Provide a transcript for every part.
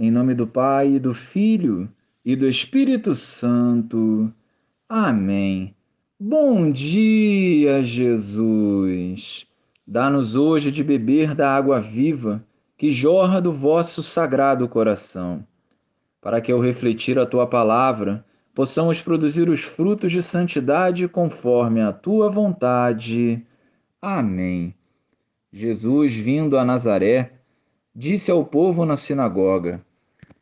Em nome do Pai, do Filho e do Espírito Santo. Amém. Bom dia, Jesus. Dá-nos hoje de beber da água viva que jorra do vosso sagrado coração, para que ao refletir a tua palavra possamos produzir os frutos de santidade conforme a tua vontade. Amém. Jesus, vindo a Nazaré, disse ao povo na sinagoga: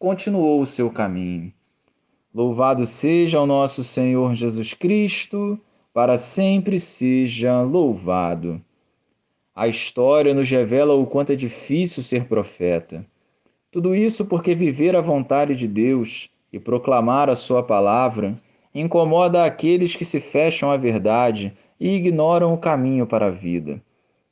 continuou o seu caminho. Louvado seja o nosso Senhor Jesus Cristo, para sempre seja louvado. A história nos revela o quanto é difícil ser profeta. Tudo isso porque viver a vontade de Deus e proclamar a sua palavra incomoda aqueles que se fecham à verdade e ignoram o caminho para a vida.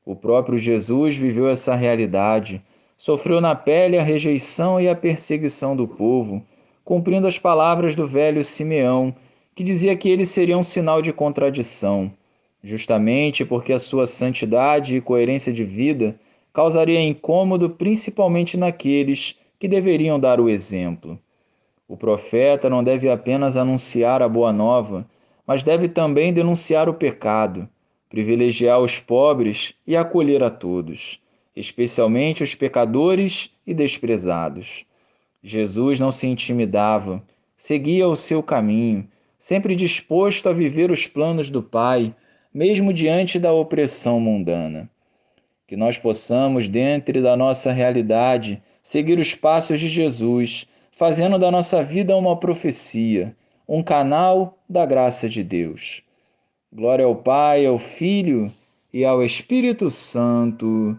O próprio Jesus viveu essa realidade sofreu na pele a rejeição e a perseguição do povo, cumprindo as palavras do velho Simeão, que dizia que ele seria um sinal de contradição, justamente porque a sua santidade e coerência de vida causaria incômodo principalmente naqueles que deveriam dar o exemplo. O profeta não deve apenas anunciar a boa nova, mas deve também denunciar o pecado, privilegiar os pobres e acolher a todos especialmente os pecadores e desprezados. Jesus não se intimidava, seguia o seu caminho, sempre disposto a viver os planos do Pai, mesmo diante da opressão mundana. Que nós possamos, dentro da nossa realidade, seguir os passos de Jesus, fazendo da nossa vida uma profecia, um canal da graça de Deus. Glória ao Pai, ao Filho e ao Espírito Santo